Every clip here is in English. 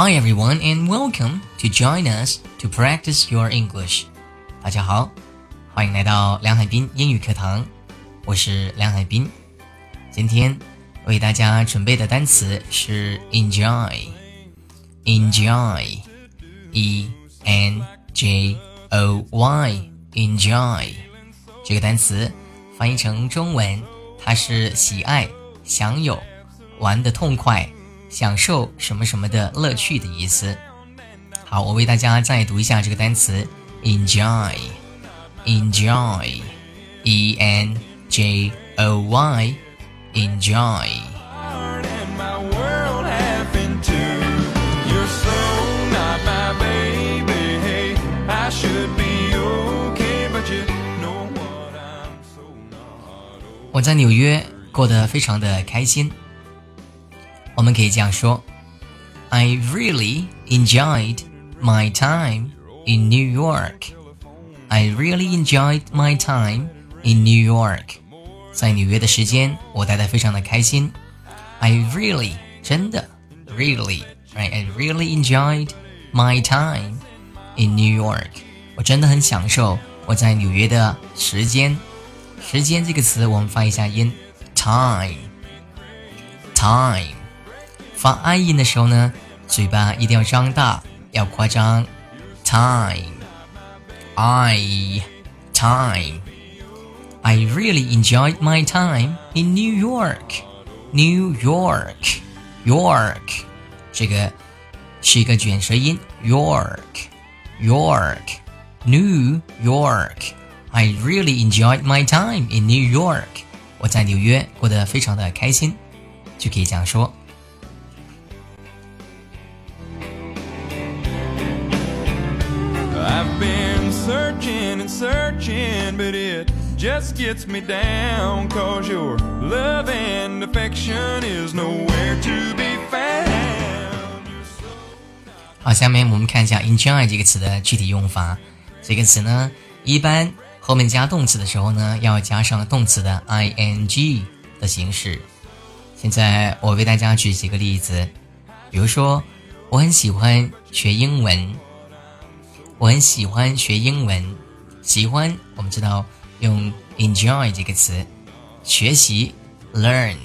Hi everyone and welcome to join us to practice your English. 大家好，欢迎来到梁海滨英语课堂，我是梁海滨。今天为大家准备的单词是 enjoy，enjoy，e n j o y，enjoy 这个单词翻译成中文，它是喜爱、享有、玩的痛快。享受什么什么的乐趣的意思。好，我为大家再读一下这个单词：enjoy，enjoy，e n j o y，enjoy。我在纽约过得非常的开心。我们可以这样说：I really enjoyed my time in New York. I really enjoyed my time in New York. 在纽约的时间，我待得非常的开心。I really 真的 really right I really enjoyed my time in New York. 我真的很享受我在纽约的时间。时间这个词我们发一下音，time time。 发 i 音的时候呢，嘴巴一定要张大，要夸张。time，I time。I really enjoyed my time in New York. New York, York，这个是一个卷舌音。York, York, New York. I really enjoyed my time in New York. 我在纽约过得非常的开心，就可以这样说。 Searching, but it just gets me down. Cause your love and affection is nowhere to be found. 好，下面我们看一下 enjoy 这个词的具体用法。这个词呢，一般后面加动词的时候呢，要加上动词的 ing 的形式。现在我为大家举几个例子，比如说，我很喜欢学英文。我很喜欢学英文，喜欢我们知道用 enjoy 这个词，学习 learn，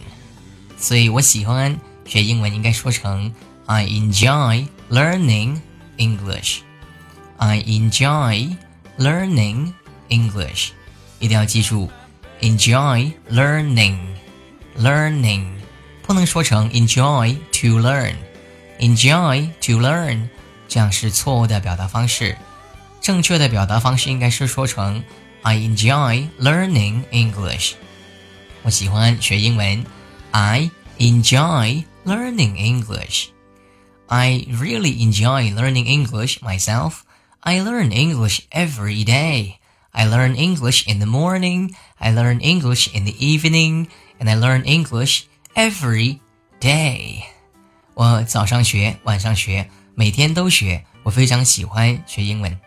所以我喜欢学英文应该说成 I enjoy learning English。I enjoy learning English，一定要记住 enjoy learning，learning 不能说成 enjoy to learn，enjoy to learn。这样是错误的表达方式，正确的表达方式应该是说成 I enjoy learning English。我喜欢学英文，I enjoy learning English。I really enjoy learning English myself. I learn English every day. I learn English in the morning. I learn English in the evening. And I learn English every day. 我早上学，晚上学。每天都学，我非常喜欢学英文，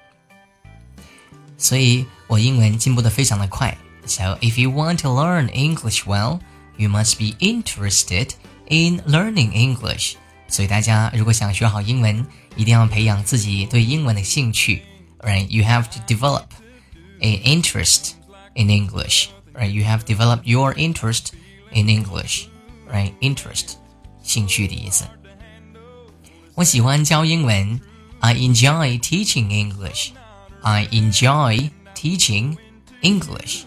所以我英文进步的非常的快。So if you want to learn English well, you must be interested in learning English. 所以大家如果想学好英文，一定要培养自己对英文的兴趣。Right? You have to develop an interest in English. Right? You have developed your interest in English. Right? Interest，兴趣的意思。我喜欢教英文。I enjoy teaching English. I enjoy teaching English.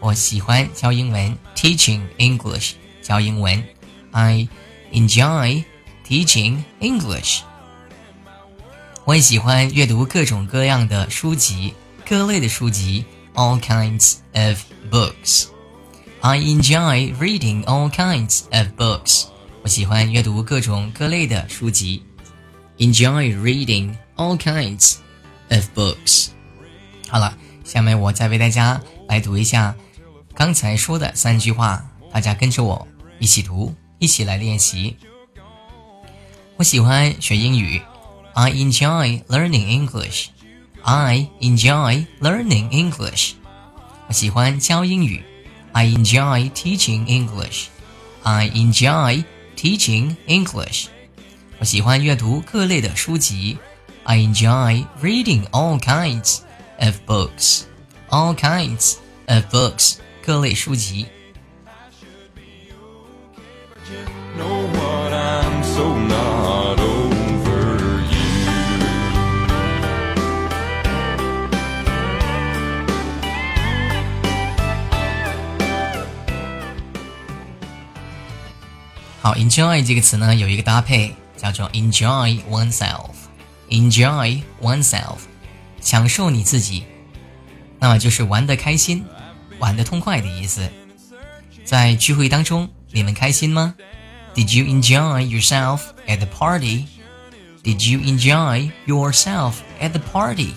我喜欢教英文，teaching English，教英文。I enjoy teaching English. 我也喜欢阅读各种各样的书籍，各类的书籍，all kinds of books. I enjoy reading all kinds of books. 我喜欢阅读各种各类的书籍，enjoy reading all kinds of books。好了，下面我再为大家来读一下刚才说的三句话，大家跟着我一起读，一起来练习。我喜欢学英语，I enjoy learning English。I enjoy learning English。我喜欢教英语，I enjoy teaching English。I enjoy teaching English。我喜欢阅读各类的书籍。I enjoy reading all kinds of books. All kinds of books，各类书籍。好，enjoy 这个词呢有一个搭配叫做 enjoy oneself，enjoy oneself，享受你自己，那么就是玩得开心、玩得痛快的意思。在聚会当中，你们开心吗？Did you enjoy yourself at the party? Did you enjoy yourself at the party?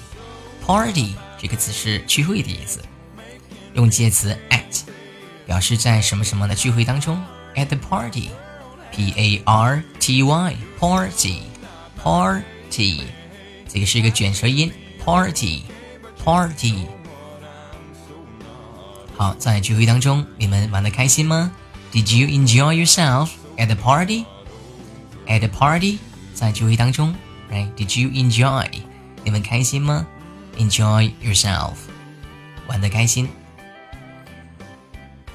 Party 这个词是聚会的意思，用介词 at 表示在什么什么的聚会当中，at the party。P A R T Y party party， 这个是一个卷舌音，party party。好，在聚会当中，你们玩的开心吗？Did you enjoy yourself at the party? At the party，在聚会当中，Right？Did you enjoy？你们开心吗？Enjoy yourself，玩的开心。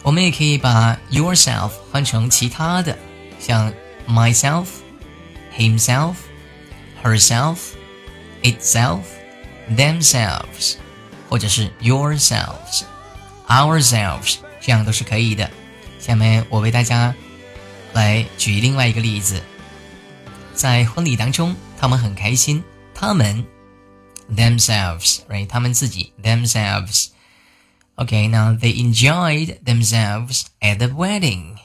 我们也可以把 yourself 换成其他的。像 myself、himself、 herself、itself、themselves，或者是 yourselves、ourselves，这样都是可以的。下面我为大家来举另外一个例子，在婚礼当中，他们很开心，他们 themselves，right，他们自己 themselves。Okay, now they enjoyed themselves at the wedding.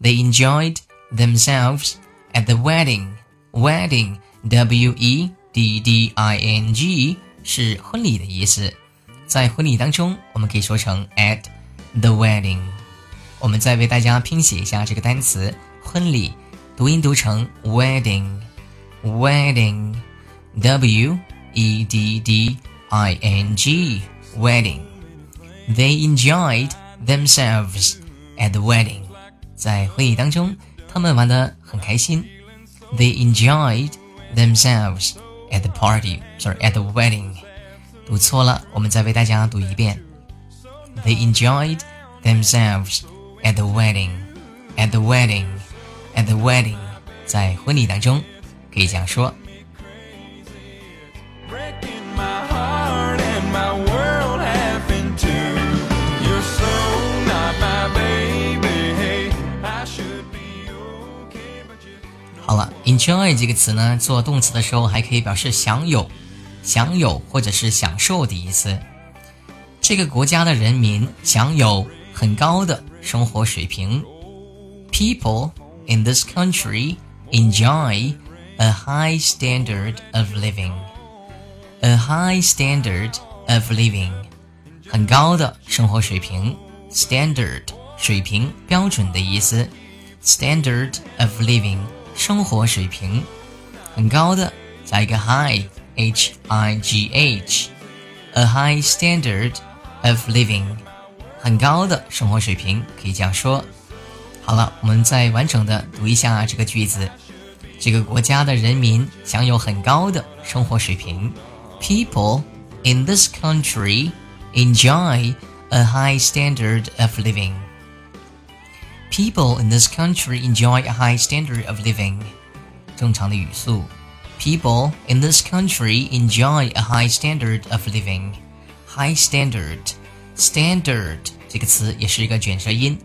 They enjoyed themselves at the wedding. Wedding, W E D D I N G 是婚礼的意思，在婚礼当中，我们可以说成 at the wedding。我们再为大家拼写一下这个单词“婚礼”，读音读成 wedding，wedding，W E D D I N G，wedding。They enjoyed themselves at the wedding。在会议当中。他们玩得很开心。They enjoyed themselves at the party. Sorry, at the wedding. 读错了，我们再为大家读一遍。They enjoyed themselves at the wedding. At the wedding. At the wedding. 在婚礼当中，可以这样说。 ，enjoy 这个词呢，做动词的时候还可以表示享有、享有或者是享受的意思。这个国家的人民享有很高的生活水平。People in this country enjoy a high standard of living. A high standard of living，很高的生活水平。Standard 水平、标准的意思。Standard of living。 生活水平很高的，加一个 high，h i g h，a high standard of living，很高的生活水平，可以这样说。好了，我们再完整的读一下这个句子。这个国家的人民享有很高的生活水平。People in this country enjoy a high standard of living. People in this country enjoy a high standard of living. 正常的语速。People in this country enjoy a high standard of living. High standard, standard 这个词也是一个卷舌音。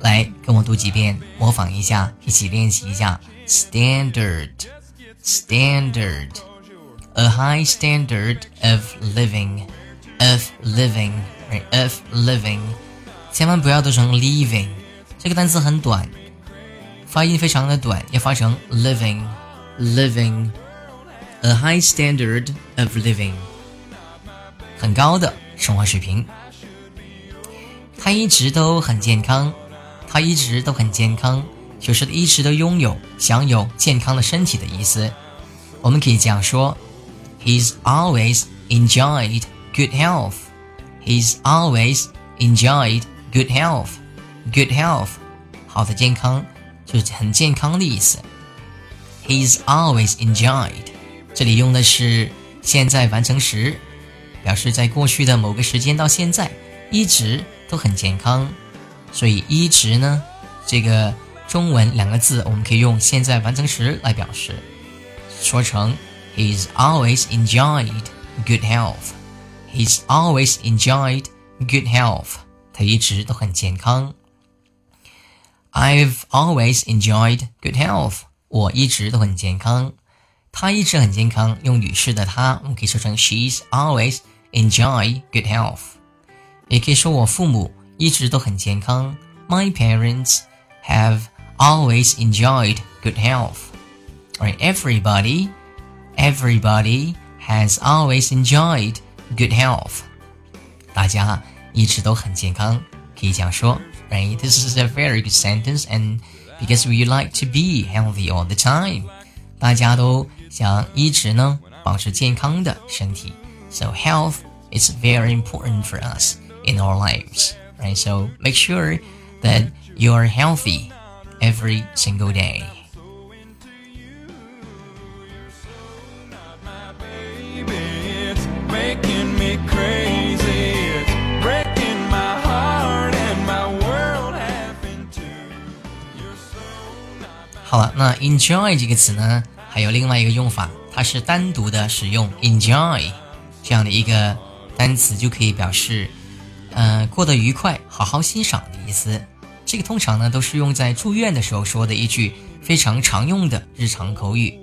来，跟我读几遍，模仿一下，一起练习一下。Standard, standard, a high standard of living, of living, right? Of living，千万不要读成 living。 这个单词很短，发音非常的短，要发成 living living a high standard of living，很高的生活水平。他一直都很健康，他一直都很健康，就是一直都拥有、享有健康的身体的意思。我们可以这样说：He's always enjoyed good health. He's always enjoyed good health. Good health，好的健康就是很健康的意思。He's always enjoyed。这里用的是现在完成时，表示在过去的某个时间到现在一直都很健康。所以一直呢，这个中文两个字我们可以用现在完成时来表示，说成 He's always enjoyed good health。He's always enjoyed good health。他一直都很健康。I've always enjoyed good health。我一直都很健康。他一直很健康，用女士的她，我们可以说成 She's always enjoy good health。也可以说我父母一直都很健康。My parents have always enjoyed good health. Or everybody, everybody has always enjoyed good health. 大家一直都很健康，可以这样说。 Right? This is a very good sentence, and because we like to be healthy all the time，大家都想一直呢保持健康的身体。So health is very important for us in our lives right? So make sure that you are healthy every single day. 好，那 enjoy 这个词呢，还有另外一个用法，它是单独的使用 enjoy 这样的一个单词，就可以表示呃，过得愉快，好好欣赏的意思。这个通常呢都是用在住院的时候说的一句非常常用的日常口语。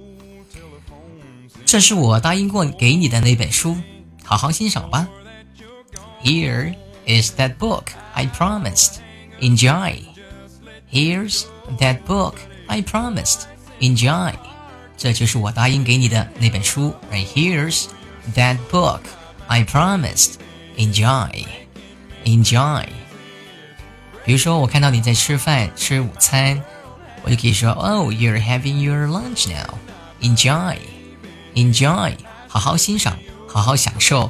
这是我答应过给你的那本书，好好欣赏吧。Here is that book I promised. Enjoy. Here's that book I promised. Enjoy. 这就是我答应给你的那本书。Right here's that book I promised. Enjoy. Enjoy，比如说我看到你在吃饭吃午餐，我就可以说，Oh, you're having your lunch now. Enjoy, enjoy，好好欣赏，好好享受，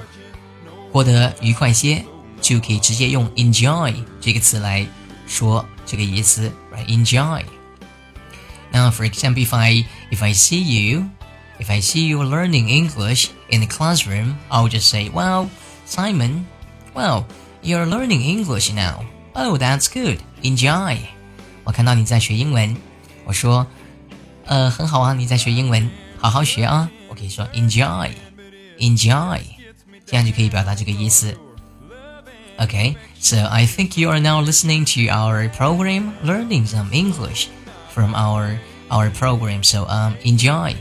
过得愉快些，就可以直接用 enjoy 这个词来说这个意思，right? Enjoy. Now, for example, if I if I see you, if I see you learning English in the classroom, I'll just say, Well, Simon, well. You're learning English now. Oh, that's good. Enjoy. 我看到你在学英文，我说，呃，很好啊，你在学英文，好好学啊。我可以说 enjoy, enjoy，这样就可以表达这个意思。Okay, so I think you are now listening to our program, learning some English from our our program. So um, enjoy.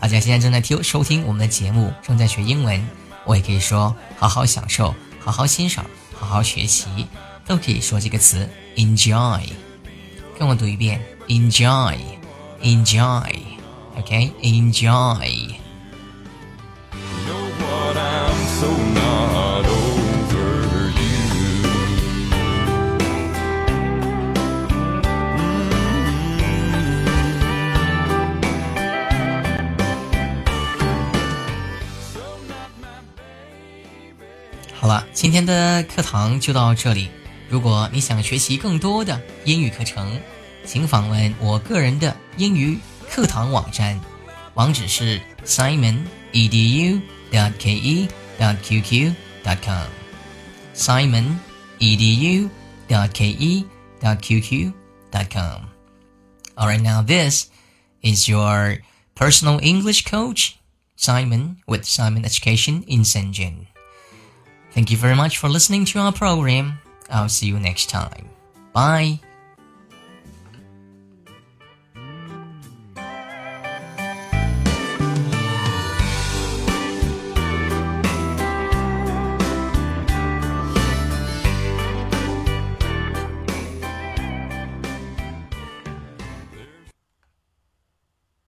大家现在正在听收听我们的节目，正在学英文，我也可以说好好享受。好好欣赏，好好学习，都可以说这个词 enjoy。跟我读一遍，enjoy，enjoy，OK，enjoy。 好了，今天的课堂就到这里。如果你想学习更多的英语课程，请访问我个人的英语课堂网站，网址是 simon edu dot ke dot qq dot com。simon edu dot ke dot qq dot com。Alright, now this is your personal English coach, Simon, with Simon Education in Shenzhen. Thank you very much for listening to our program. I'll see you next time. Bye.